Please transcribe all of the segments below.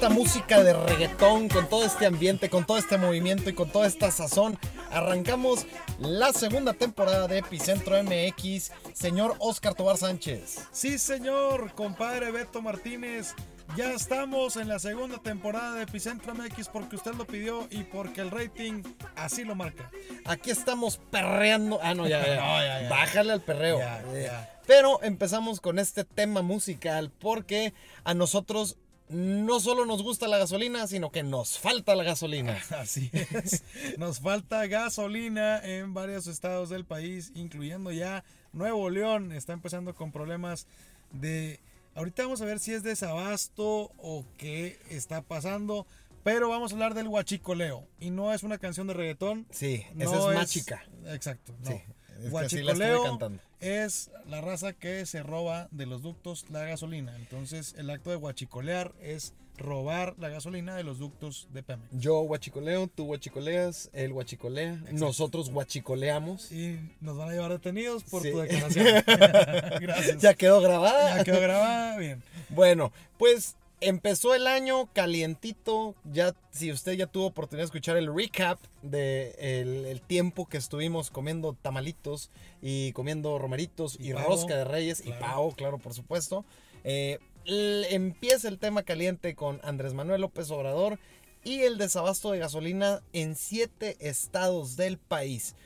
esta música de reggaetón, con todo este ambiente, con todo este movimiento y con toda esta sazón, arrancamos la segunda temporada de Epicentro MX. Señor Oscar Tobar Sánchez. Sí, señor, compadre Beto Martínez. Ya estamos en la segunda temporada de Epicentro MX porque usted lo pidió y porque el rating así lo marca. Aquí estamos perreando. Ah, no, ya, ya. No, ya, ya. Bájale al perreo. Ya, ya. Pero empezamos con este tema musical porque a nosotros no solo nos gusta la gasolina, sino que nos falta la gasolina. Así es. Nos falta gasolina en varios estados del país, incluyendo ya Nuevo León. Está empezando con problemas de... Ahorita vamos a ver si es desabasto o qué está pasando. Pero vamos a hablar del huachicoleo. Y no es una canción de reggaetón. Sí, no esa es más chica. Exacto. No. Sí, es que así la es la raza que se roba de los ductos la gasolina. Entonces, el acto de huachicolear es robar la gasolina de los ductos de Pemex. Yo huachicoleo, tú huachicoleas, él huachicolea, nosotros huachicoleamos. Y nos van a llevar detenidos por Sí. tu declaración. Gracias. Ya quedó grabada. Ya quedó grabada. Bien. Bueno, pues empezó el año calientito. Ya, si usted ya tuvo oportunidad de escuchar el recap de el, el tiempo que estuvimos comiendo tamalitos y comiendo romeritos y, rosca de reyes y pavo, claro, por supuesto. eh, empieza el tema caliente con Andrés Manuel López Obrador y el desabasto de gasolina en siete estados del país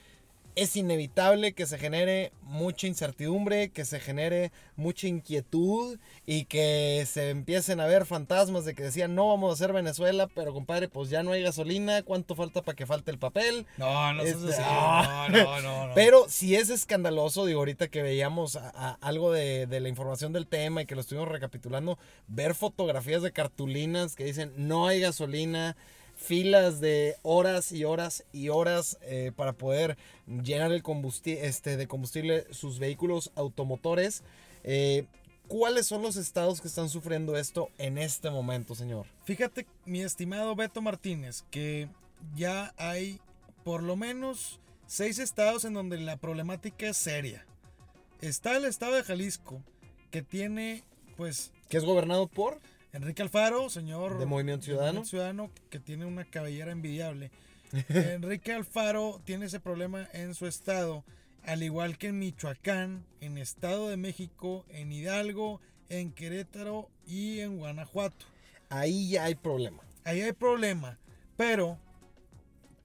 es inevitable que se genere mucha incertidumbre, que se genere mucha inquietud y que se empiecen a ver fantasmas de que decían no vamos a hacer Venezuela, pero compadre, pues ya no hay gasolina, ¿cuánto falta para que falte el papel? No, no Este, así. ah. No, no, no, no. Pero si es escandaloso, digo, ahorita que veíamos a- a- algo de, de la información del tema y que lo estuvimos recapitulando, ver fotografías de cartulinas que dicen no hay gasolina, filas de horas y horas y horas eh, para poder llenar el combusti- este, de combustible sus vehículos automotores. Eh, ¿Cuáles son los estados que están sufriendo esto en este momento, señor? Fíjate, mi estimado Beto Martínez, que ya hay por lo menos seis estados en donde la problemática es seria. Está el estado de Jalisco, que tiene, pues, ¿Que es gobernado por? Enrique Alfaro, señor De Movimiento Ciudadano. Ciudadano, que tiene una cabellera envidiable. Enrique Alfaro tiene ese problema en su estado, al igual que en Michoacán, en Estado de México, en Hidalgo, en Querétaro y en Guanajuato. Ahí ya hay problema. Ahí hay problema, pero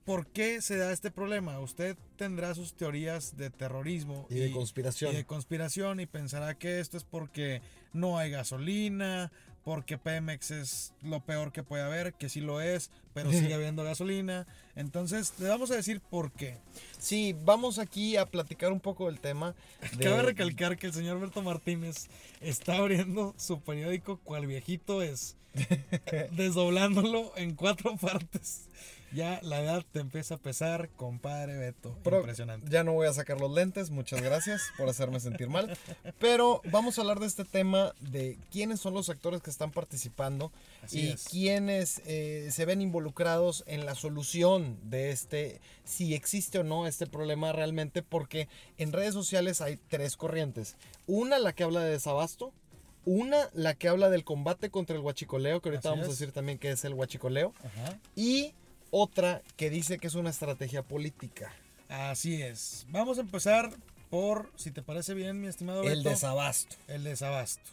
¿por qué se da este problema? Usted tendrá sus teorías de terrorismo Y de conspiración. y de conspiración y pensará que esto es porque no hay gasolina, porque Pemex es lo peor que puede haber, que sí lo es, pero sigue habiendo gasolina. Entonces, le vamos a decir por qué. Sí, vamos aquí a platicar un poco del tema. de- Cabe recalcar que el señor Berto Martínez está abriendo su periódico cual viejito es, desdoblándolo en cuatro partes. Ya la edad te empieza a pesar, compadre Beto. Pro- Impresionante. Ya no voy a sacar los lentes, muchas gracias por hacerme sentir mal. Pero vamos a hablar de este tema de quiénes son los actores que están participando Así y es. quiénes eh, se ven involucrados en la solución de este, si existe o no este problema realmente, porque en redes sociales hay tres corrientes. Una, la que habla de desabasto. Una, la que habla del combate contra el huachicoleo, que ahorita Así vamos a decir también que es el huachicoleo. Ajá. Y otra que dice que es una estrategia política. Así es. Vamos a empezar por, si te parece bien, mi estimado El desabasto. el desabasto.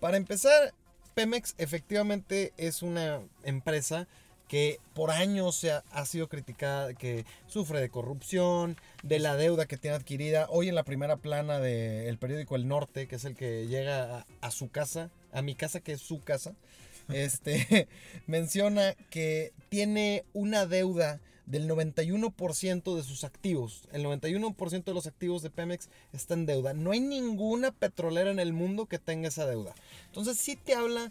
Para empezar, Pemex efectivamente es una empresa que por años se ha, ha sido criticada, que sufre de corrupción, de la deuda que tiene adquirida. Hoy en la primera plana del periódico El Norte, que es el que llega a, a su casa, a mi casa que es su casa, este, menciona que tiene una deuda del 91% de sus activos. El 91% de los activos de Pemex está en deuda. No hay ninguna petrolera en el mundo que tenga esa deuda. Entonces sí te habla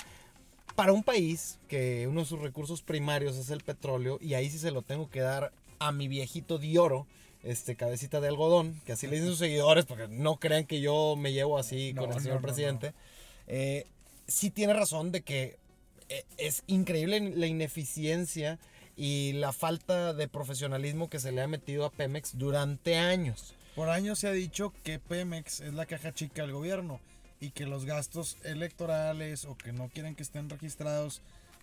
para un país que uno de sus recursos primarios es el petróleo y ahí sí se lo tengo que dar a mi viejito Dioro, este cabecita de algodón, que así le dicen sus seguidores porque no crean que yo me llevo así No, con el señor no, no. presidente. Eh, sí tiene razón de que eh, es increíble la ineficiencia y la falta de profesionalismo que se le ha metido a Pemex durante años. Por años se ha dicho que Pemex es la caja chica del gobierno y que los gastos electorales o que no quieren que estén registrados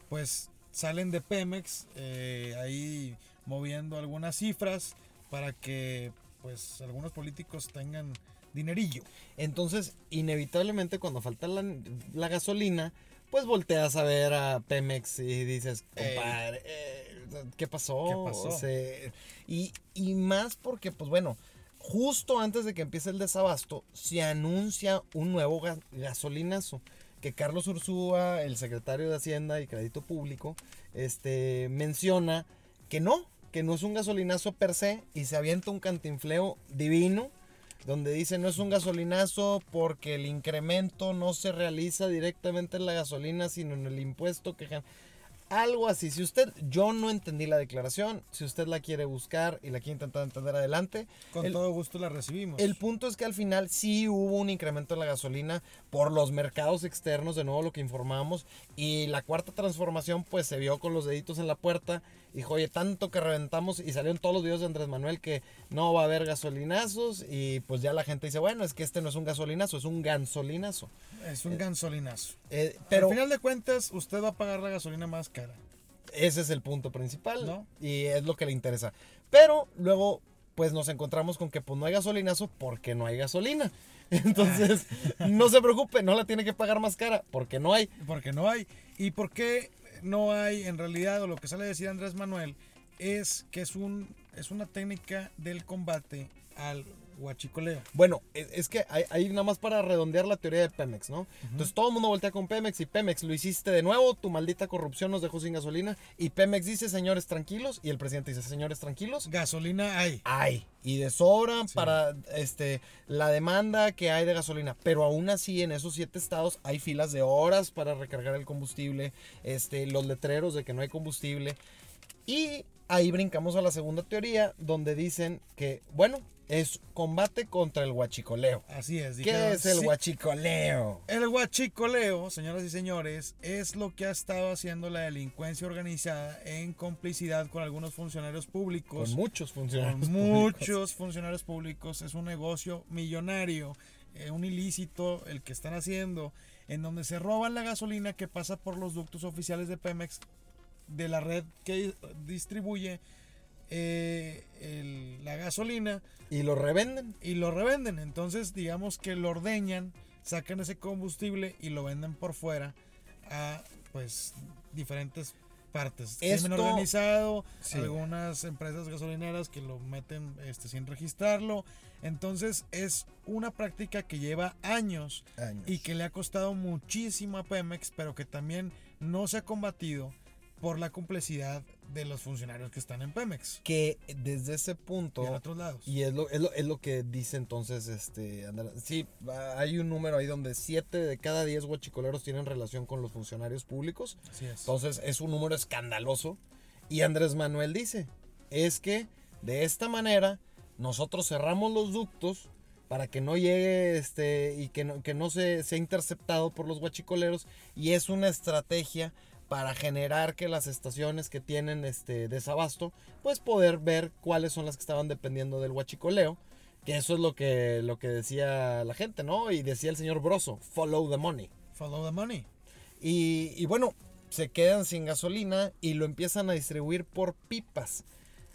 pues salen de Pemex eh, ahí moviendo algunas cifras para que pues algunos políticos tengan dinerillo. Entonces, inevitablemente cuando falta la, la gasolina, pues volteas a ver a Pemex y dices, compadre, eh, ¿qué pasó? ¿Qué pasó? O sea, y, y más porque, pues bueno, justo antes de que empiece el desabasto, se anuncia un nuevo ga- gasolinazo. Que Carlos Ursúa, el secretario de Hacienda y Crédito Público, este, menciona que no, que no es un gasolinazo per se y se avienta un cantinfleo divino donde dice no es un gasolinazo porque el incremento no se realiza directamente en la gasolina, sino en el impuesto que... Algo así. Si usted, yo no entendí la declaración, si usted la quiere buscar y la quiere intentar entender adelante, Con el, todo gusto la recibimos. el punto es que al final sí hubo un incremento en la gasolina por los mercados externos, de nuevo lo que informamos, y la cuarta transformación pues se vio con los deditos en la puerta, dijo, oye, tanto que reventamos y salieron todos los videos de Andrés Manuel que no va a haber gasolinazos y pues ya la gente dice, bueno, es que este no es un gasolinazo, es un gansolinazo. es un gasolinazo. Eh, Pero pero al final de cuentas, usted va a pagar la gasolina más cara. ese es el punto principal ¿No? y es lo que le interesa. Pero luego pues nos encontramos con que pues no hay gasolinazo porque no hay gasolina. Entonces, no se preocupe, no la tiene que pagar más cara porque no hay. Porque no hay. ¿Y por qué no hay en realidad, o lo que sale a decir Andrés Manuel, es que es, un, es una técnica del combate al huachicoleo? Bueno, es, es que hay, hay nada más para redondear la teoría de Pemex, ¿no? Entonces todo el mundo voltea con Pemex y Pemex lo hiciste de nuevo, tu maldita corrupción nos dejó sin gasolina y Pemex dice, señores tranquilos, y el presidente dice, señores tranquilos, Gasolina hay. hay y de sobra Sí. para este la demanda que hay de gasolina pero aún así en esos siete estados hay filas de horas para recargar el combustible este los letreros de que no hay combustible y ahí brincamos a la segunda teoría donde dicen que bueno es combate contra el huachicoleo Así es. ¿qué dijeron, es el sí, huachicoleo? El huachicoleo, señoras y señores, es lo que ha estado haciendo la delincuencia organizada en complicidad con algunos funcionarios públicos. con muchos con funcionarios muchos públicos. funcionarios públicos. Es un negocio millonario, eh, un ilícito el que están haciendo, en donde se roban la gasolina que pasa por los ductos oficiales de Pemex, de la red que distribuye eh, el- la gasolina y lo revenden y lo revenden. Entonces, digamos que lo ordeñan, sacan ese combustible y lo venden por fuera a pues diferentes partes. Crimen Esto- organizado, Sí. algunas empresas gasolineras que lo meten este, sin registrarlo. Entonces, es una práctica que lleva años años. y que le ha costado muchísimo a Pemex, pero que también no se ha combatido por la complicidad de los funcionarios que están en Pemex que desde ese punto y en otros lados. Y es lo, es lo, es lo que dice entonces, este, Andrés. Sí, hay un número ahí donde 7 de cada 10 guachicoleros tienen relación con los funcionarios públicos. Así es. Entonces es un número escandaloso. Y Andrés Manuel dice, es que de esta manera nosotros cerramos los ductos para que no llegue este y que no, que no se sea interceptado por los guachicoleros y es una estrategia para generar que las estaciones que tienen este desabasto pues poder ver cuáles son las que estaban dependiendo del huachicoleo que eso es lo que lo que decía la gente no y decía el señor Broso follow the money Follow the money. y, y bueno, se quedan sin gasolina y lo empiezan a distribuir por pipas.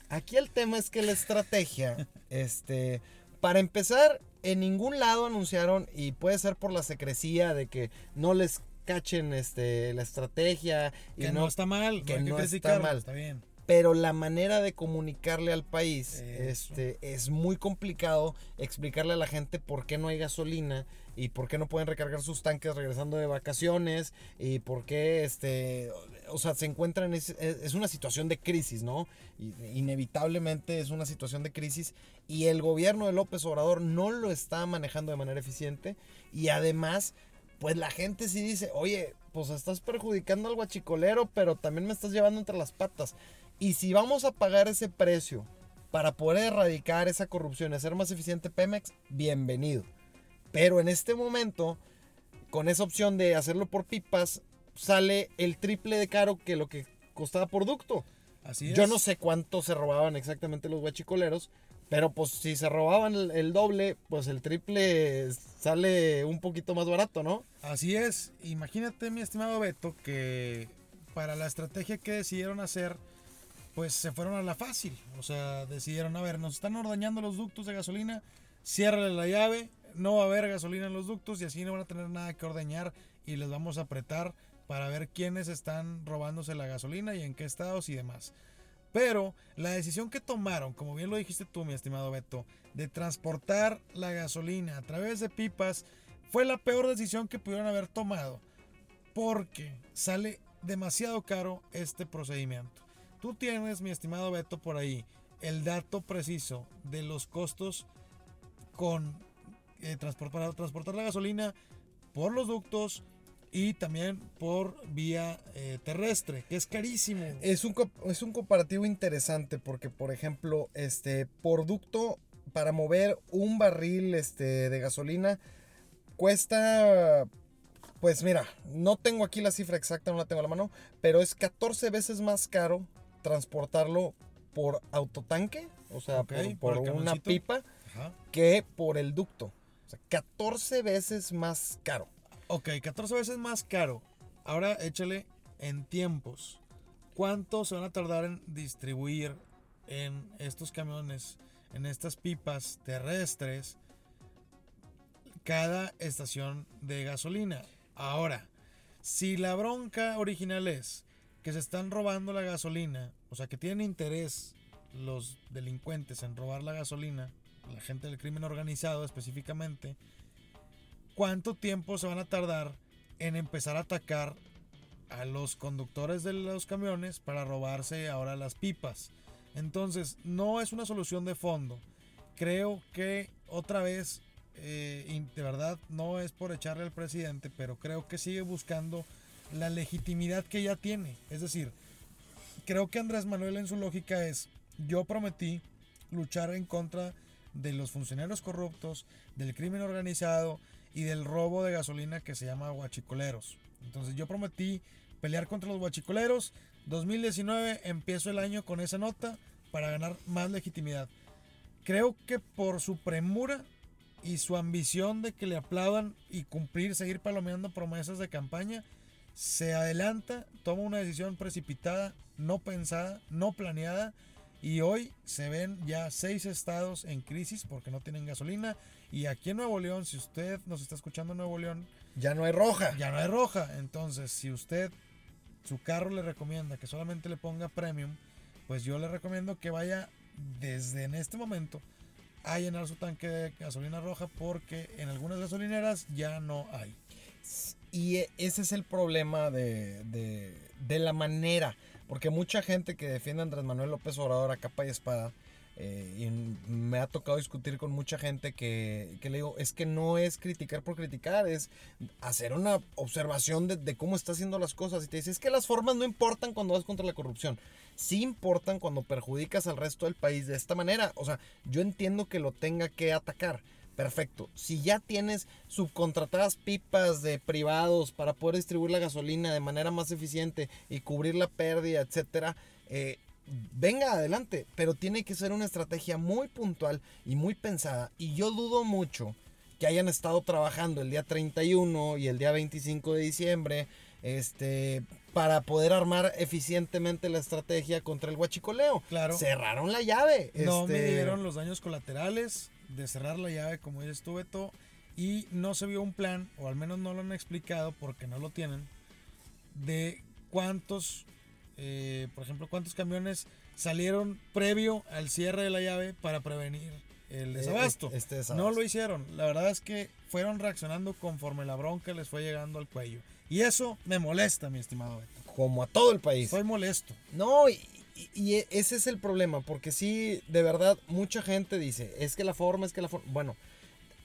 Aquí el tema es que la estrategia, este, para empezar, en ningún lado anunciaron, y puede ser por la secrecía de que no les cachen este, la estrategia, y Que no, no, está mal, que no está mal. Está bien. pero la manera de comunicarle al país Eso. este, es muy complicado explicarle a la gente por qué no hay gasolina y por qué no pueden recargar sus tanques regresando de vacaciones y por qué este o sea se encuentran es, es- es una situación de crisis no inevitablemente es una situación de crisis y el gobierno de López Obrador no lo está manejando de manera eficiente y además pues la gente sí dice, oye, pues estás perjudicando al guachicolero, pero también me estás llevando entre las patas. Y si vamos a pagar ese precio para poder erradicar esa corrupción y hacer más eficiente Pemex, bienvenido. Pero en este momento, con esa opción de hacerlo por pipas, sale el triple de caro que lo que costaba por ducto. Así es. Yo no sé cuánto se robaban exactamente los guachicoleros, pero pues si se robaban el, doble, pues el triple sale un poquito más barato, ¿no? Así es. Imagínate, mi estimado Beto, que para la estrategia que decidieron hacer, pues se fueron a la fácil. O sea, decidieron, a ver, nos están ordeñando los ductos de gasolina, ciérrale la llave, no va a haber gasolina en los ductos y así no van a tener nada que ordeñar y les vamos a apretar para ver quiénes están robándose la gasolina y en qué estados y demás. Pero la decisión que tomaron, como bien lo dijiste tú, mi estimado Beto, de transportar la gasolina a través de pipas, fue la peor decisión que pudieron haber tomado. Porque sale demasiado caro este procedimiento. Tú tienes, mi estimado Beto, por ahí el dato preciso de los costos con eh, transportar la gasolina por los ductos y también por vía eh, terrestre, que es carísimo. Es un, es un comparativo interesante porque, por ejemplo, este, por ducto para mover un barril este, de gasolina cuesta, pues mira, no tengo aquí la cifra exacta, no la tengo a la mano, pero es 14 veces más caro transportarlo por autotanque, o sea, por, una pipa, que por el ducto. O sea, 14 veces más caro. Ok, 14 veces más caro. Ahora échale en tiempos. ¿Cuánto se van a tardar en distribuir en estos camiones, en estas pipas terrestres, cada estación de gasolina? Ahora, si la bronca original es que se están robando la gasolina, o sea, que tienen interés los delincuentes en robar la gasolina, la gente del crimen organizado específicamente, cuánto tiempo se van a tardar en empezar a atacar a los conductores de los camiones para robarse ahora las pipas. Entonces, no es una solución de fondo. Creo que otra vez, eh, de verdad, no es por echarle al presidente, pero creo que sigue buscando la legitimidad que ya tiene. Es decir, creo que Andrés Manuel en su lógica es, yo prometí luchar en contra de los funcionarios corruptos, del crimen organizado, y del robo de gasolina que se llama guachicoleros. Entonces yo prometí pelear contra los guachicoleros. 2019 empiezo el año con esa nota para ganar más legitimidad. Creo que por su premura y su ambición de que le aplaudan y cumplir, seguir palomeando promesas de campaña, se adelanta, toma una decisión precipitada, no pensada, no planeada y hoy se ven ya seis estados en crisis porque no tienen gasolina. Y aquí en Nuevo León, si usted nos está escuchando en Nuevo León, ya no hay roja. Ya no hay roja. Entonces, si usted, su carro le recomienda que solamente le ponga premium, pues yo le recomiendo que vaya desde en este momento a llenar su tanque de gasolina roja porque en algunas gasolineras ya no hay. Y ese es el problema de, de, de la manera porque mucha gente que defiende a Andrés Manuel López Obrador a capa y espada, eh, y me ha tocado discutir con mucha gente que, que, le digo, es que no es criticar por criticar, es hacer una observación de, de, cómo está haciendo las cosas. Y te dice, es que las formas no importan cuando vas contra la corrupción, sí importan cuando perjudicas al resto del país de esta manera. O sea, yo entiendo que lo tenga que atacar, Perfecto. Si ya tienes subcontratadas pipas de privados para poder distribuir la gasolina de manera más eficiente y cubrir la pérdida, etcétera, eh, venga adelante. Pero tiene que ser una estrategia muy puntual y muy pensada. Y yo dudo mucho que hayan estado trabajando el día 31 y el día 25 de diciembre este, para poder armar eficientemente la estrategia contra el huachicoleo. Claro. Cerraron la llave. No me este, dieron los daños colaterales de cerrar la llave, como ya estuve todo, y no se vio un plan, o al menos no lo han explicado porque no lo tienen, de cuántos, eh, por ejemplo, cuántos camiones salieron previo al cierre de la llave para prevenir el eh, desabasto. Este no lo hicieron. La verdad es que fueron reaccionando conforme la bronca les fue llegando al cuello. Y eso me molesta, mi estimado Como a todo el país. Soy molesto. No, y, y, ese es el problema, porque sí, de verdad, mucha gente dice, es que la forma, es que la forma, bueno,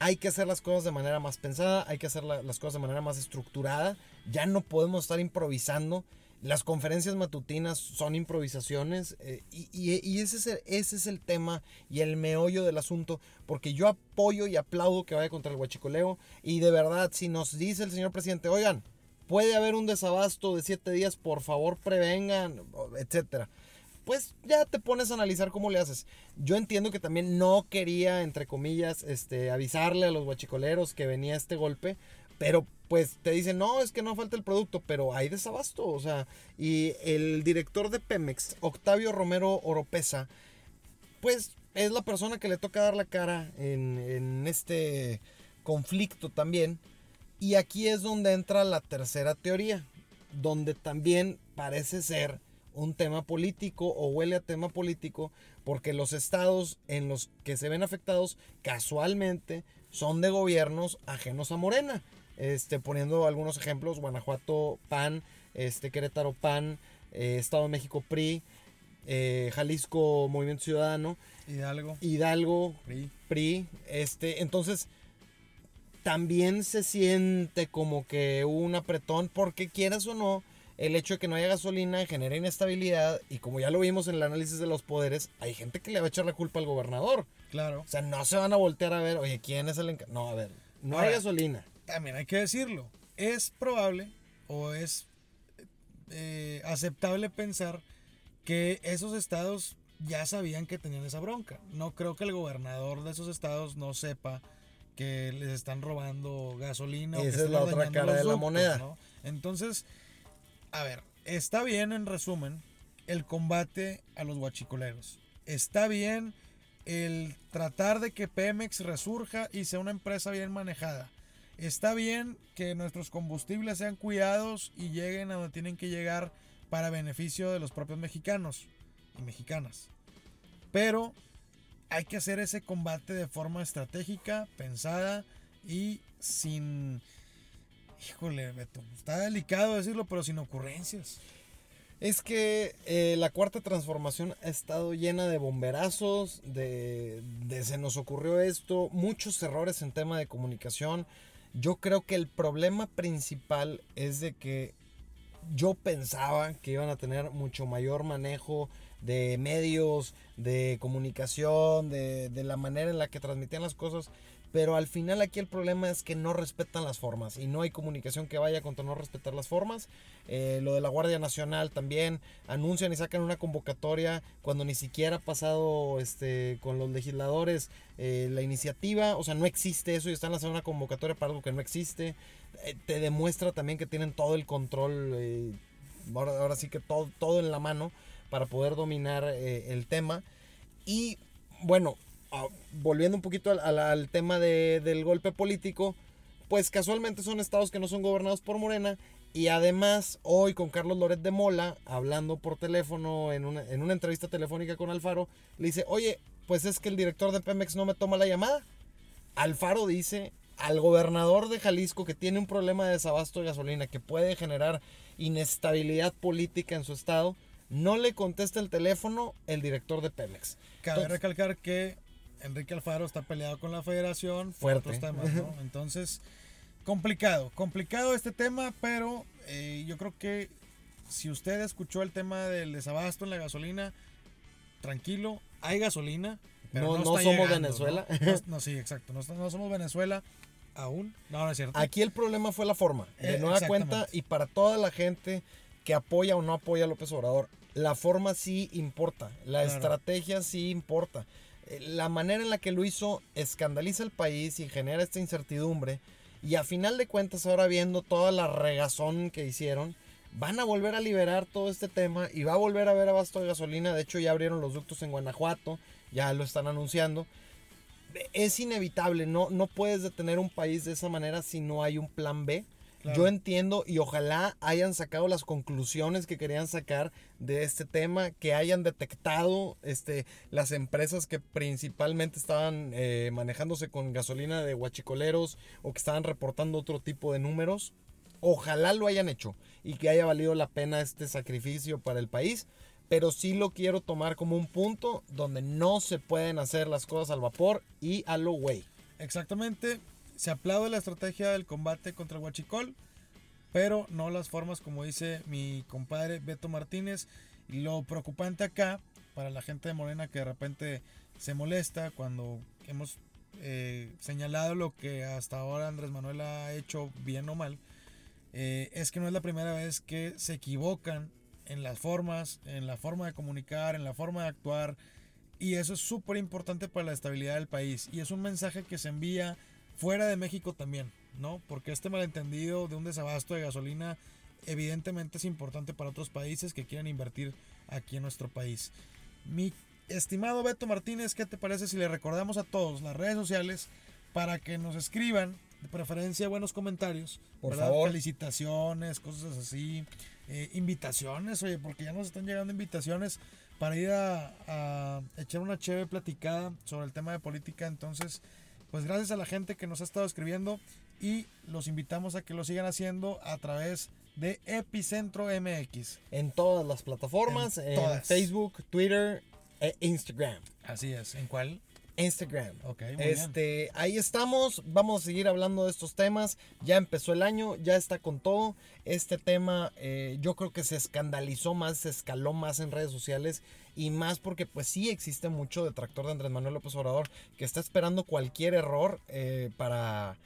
hay que hacer las cosas de manera más pensada, hay que hacer las cosas de manera más estructurada, ya no podemos estar improvisando. Las conferencias matutinas son improvisaciones eh, y, ese, es el, ese es el tema y el meollo del asunto, porque yo apoyo y aplaudo que vaya contra el huachicoleo y de verdad, si nos dice el señor presidente, oigan, puede haber un desabasto de siete días, por favor prevengan, etcétera pues ya te pones a analizar cómo le haces. Yo entiendo que también no quería, entre comillas, este, avisarle a los guachicoleros que venía este golpe, pero pues te dicen, no, es que no falta el producto, pero hay desabasto, o sea, y el director de Pemex, Octavio Romero Oropesa, pues es la persona que le toca dar la cara en, en este conflicto también. Y aquí es donde entra la tercera teoría, donde también parece ser un tema político o huele a tema político, porque los estados en los que se ven afectados casualmente son de gobiernos ajenos a Morena. Este, poniendo algunos ejemplos, Guanajuato PAN, este, Querétaro PAN, eh, Estado de México PRI, eh, Jalisco Movimiento Ciudadano, Hidalgo, Hidalgo PRI. PRI, este, entonces también se siente como que un apretón, porque quieras o no, el hecho de que no haya gasolina genera inestabilidad y como ya lo vimos en el análisis de los poderes, hay gente que le va a echar la culpa al gobernador. Claro. O sea, no se van a voltear a ver, oye, ¿quién es el encargado? No, a ver, no hay gasolina. También hay que decirlo. Es probable o es eh, aceptable pensar que esos estados ya sabían que tenían esa bronca. No creo que el gobernador de esos estados no sepa que les están robando gasolina. o que es la otra cara de la moneda. ¿no? Entonces, a ver, está bien en resumen el combate a los guachicoleros. Está bien el tratar de que Pemex resurja y sea una empresa bien manejada. Está bien que nuestros combustibles sean cuidados y lleguen a donde tienen que llegar para beneficio de los propios mexicanos y mexicanas. Pero hay que hacer ese combate de forma estratégica, pensada y sin... Híjole, Beto, está delicado decirlo, pero sin ocurrencias. Es que eh, la cuarta transformación ha estado llena de bomberazos, de, de se nos ocurrió esto, muchos errores en tema de comunicación. Yo creo que el problema principal es de que yo pensaba que iban a tener mucho mayor manejo de medios, de comunicación, de, de la manera en la que transmitían las cosas. Pero al final aquí el problema es que no respetan las formas y no hay comunicación que vaya contra no respetar las formas. Eh, lo de la Guardia Nacional también anuncian y sacan una convocatoria cuando ni siquiera ha pasado este, con los legisladores eh, la iniciativa. O sea, no existe eso y están lanzando una convocatoria para algo que no existe. Eh, te demuestra también que tienen todo el control, ahora, ahora sí que todo, todo en la mano para poder dominar eh, el tema. Y bueno, ah, volviendo un poquito al, tema de- del golpe político, pues casualmente son estados que no son gobernados por Morena. Y además, hoy con Carlos Loret de Mola, hablando por teléfono en una, en una entrevista telefónica con Alfaro, le dice, oye, pues es que el director de Pemex no me toma la llamada. Alfaro dice al gobernador de Jalisco que tiene un problema de desabasto de gasolina que puede generar inestabilidad política en su estado, no le contesta el teléfono el director de Pemex. Cabe Entonces- recalcar que Enrique Alfaro está peleado con la federación por Fuerte. otros temas, ¿no? Entonces, complicado, complicado este tema, pero eh, yo creo que si usted escuchó el tema del desabasto en la gasolina, tranquilo, hay gasolina. pero No- no somos llegando, Venezuela. No, No- sí, exacto. No, no somos Venezuela aún. No, no es cierto. Aquí el problema fue la forma. De Eh, nueva cuenta, y para toda la gente que apoya o no apoya a López Obrador, la forma sí importa. La Claro. estrategia sí importa. Eh, La manera en la que lo hizo escandaliza el país y genera esta incertidumbre. Y a final de cuentas, ahora viendo toda la regazón que hicieron, van a volver a liberar todo este tema y va a volver a haber abasto de gasolina. De hecho, ya abrieron los ductos en Guanajuato, ya lo están anunciando es inevitable, no, no puedes detener un país de esa manera si no hay un plan B. Claro. Yo entiendo y ojalá hayan sacado las conclusiones que querían sacar de este tema, que hayan detectado este, las empresas que principalmente estaban eh, manejándose con gasolina de guachicoleros o que estaban reportando otro tipo de números. Ojalá lo hayan hecho y que haya valido la pena este sacrificio para el país. Pero sí lo quiero tomar como un punto donde no se pueden hacer las cosas al vapor y a lo güey. Exactamente. Se aplaude la estrategia del combate contra el huachicol, pero no las formas como dice mi compadre Beto Martínez. Lo preocupante acá, para la gente de Morena que de repente se molesta cuando hemos eh, señalado lo que hasta ahora Andrés Manuel ha hecho bien o mal, eh, es que no es la primera vez que se equivocan en las formas, en la forma de comunicar, en la forma de actuar. Y eso es súper importante para la estabilidad del país. Y es un mensaje que se envía fuera de México también. ¿no? Porque este malentendido de un desabasto de gasolina evidentemente es importante para otros países que quieran invertir aquí en nuestro país. Mi estimado Beto Martínez, ¿qué te parece si le recordamos a todos las redes sociales para que nos escriban, de preferencia buenos comentarios, Por favor. felicitaciones, cosas así, eh, invitaciones, oye, porque ya nos están llegando invitaciones para ir a, a echar una chévere platicada sobre el tema de política, entonces, pues gracias a la gente que nos ha estado escribiendo y los invitamos a que lo sigan haciendo a través de Epicentro MX. En todas las plataformas, En en, todas. Facebook, Twitter e Instagram. Así es, ¿en cuál? Instagram. Ok, muy bien. Este, ahí estamos, vamos a seguir hablando de estos temas. Ya empezó el año, ya está con todo. Este tema eh, yo creo que se escandalizó más, se escaló más en redes sociales y más porque pues sí existe mucho detractor de Andrés Manuel López Obrador que está esperando cualquier error eh, para...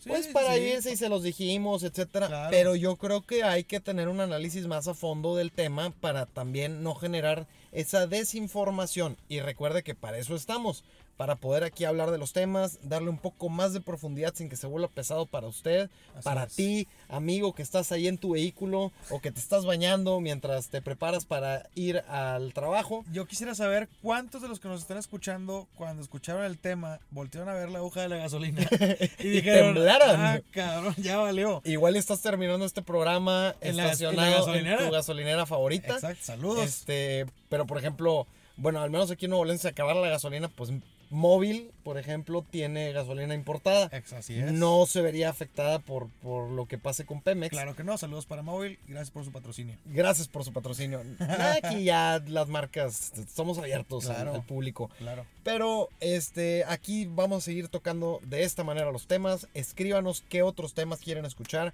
Sí, pues para sí. irse y se los dijimos, etcétera. Claro. Pero yo creo que hay que tener un análisis más a fondo del tema para también no generar esa desinformación. Y recuerde que para eso estamos, para poder aquí hablar de los temas, darle un poco más de profundidad sin que se vuelva pesado para usted, Así para es. ti, amigo que estás ahí en tu vehículo o que te estás bañando mientras te preparas para ir al trabajo. Yo quisiera saber cuántos de los que nos están escuchando, cuando escucharon el tema, voltearon a ver la aguja de la gasolina y dijeron, temblaron. ah, cabrón, ya valió. Igual estás terminando este programa En la- en la estacionado en, gasolinera. tu gasolinera favorita. Exacto, saludos. Este, pero por ejemplo, bueno, al menos aquí en Nuevo León se acabara la gasolina, pues móvil, por ejemplo, tiene gasolina importada. Así es. No se vería afectada por, por lo que pase con Pemex. Claro que no, saludos para Móvil, gracias por su patrocinio. Gracias por su patrocinio. Aquí ya las marcas somos abiertos al- al público. Claro. Pero este, aquí vamos a seguir tocando de esta manera los temas. Escríbanos qué otros temas quieren escuchar.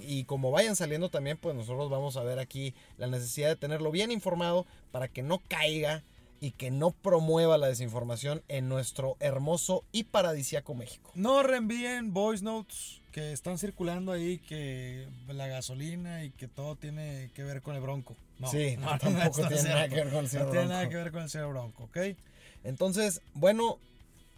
Y como vayan saliendo también, pues nosotros vamos a ver aquí la necesidad de tenerlo bien informado para que no caiga y que no promueva la desinformación en nuestro hermoso y paradisíaco México. No reenvíen voice notes que están circulando ahí, que la gasolina y que todo tiene que ver con el bronco. No, sí, no, tampoco no tiene nada que ver con el señor No tiene Bronco. nada que ver con el señor Bronco, ¿ok? Entonces, bueno,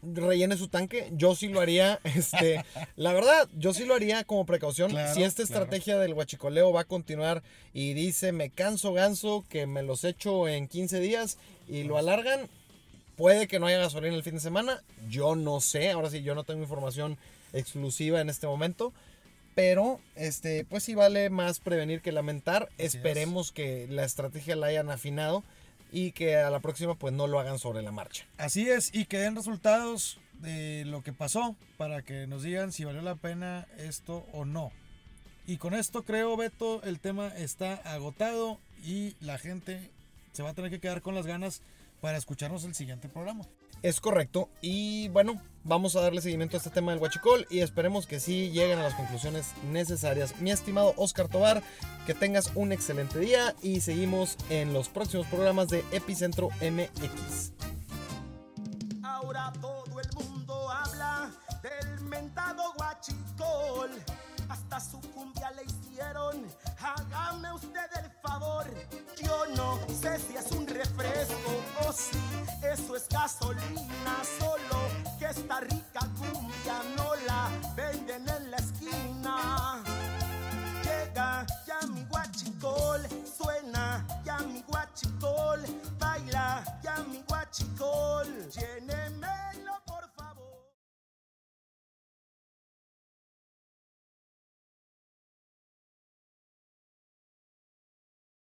rellene su tanque. Yo sí lo haría. Este, la verdad, yo sí lo haría como precaución. Claro, si esta claro. estrategia del huachicoleo va a continuar y dice, me canso ganso, que me los echo en 15 días y lo alargan, puede que no haya gasolina el fin de semana. Yo no sé. Ahora sí, yo no tengo información exclusiva en este momento. Pero, este, pues sí vale más prevenir que lamentar. Así es. Esperemos que la estrategia la hayan afinado y que a la próxima pues no lo hagan sobre la marcha. Así es, y que den resultados de lo que pasó para que nos digan si valió la pena esto o no. Y con esto creo, Beto, el tema está agotado y la gente se va a tener que quedar con las ganas para escucharnos el siguiente programa. Es correcto. Y bueno, vamos a darle seguimiento a este tema del huachicol y esperemos que sí lleguen a las conclusiones necesarias. Mi estimado Oscar Tobar, que tengas un excelente día y seguimos en los próximos programas de Epicentro MX. Yo no sé si es un refresco o si eso es gasolina, solo que esta rica cumbia no la venden en la esquina. Llega ya mi guachicol, suena ya mi guachicol, baila ya mi guachicol, llena